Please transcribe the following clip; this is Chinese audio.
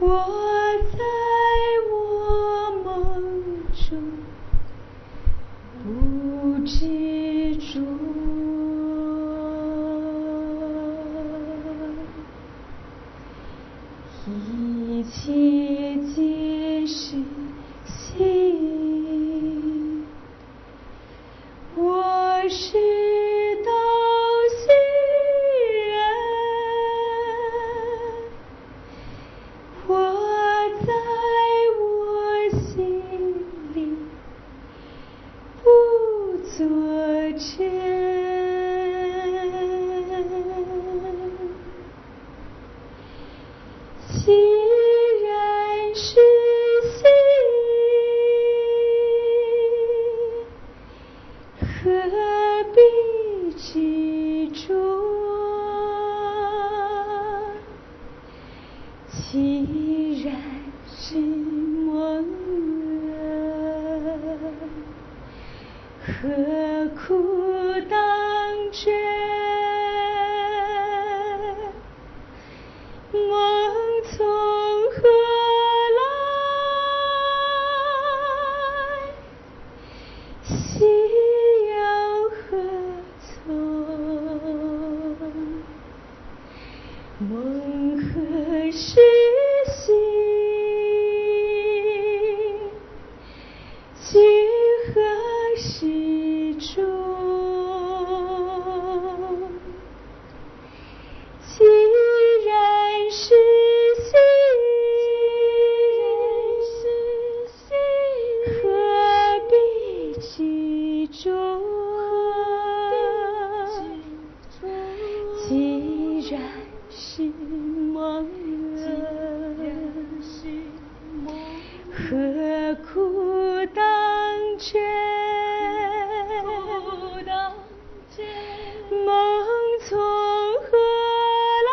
我在我梦中不知足。一经然是梦啊，何苦当真？梦从何来？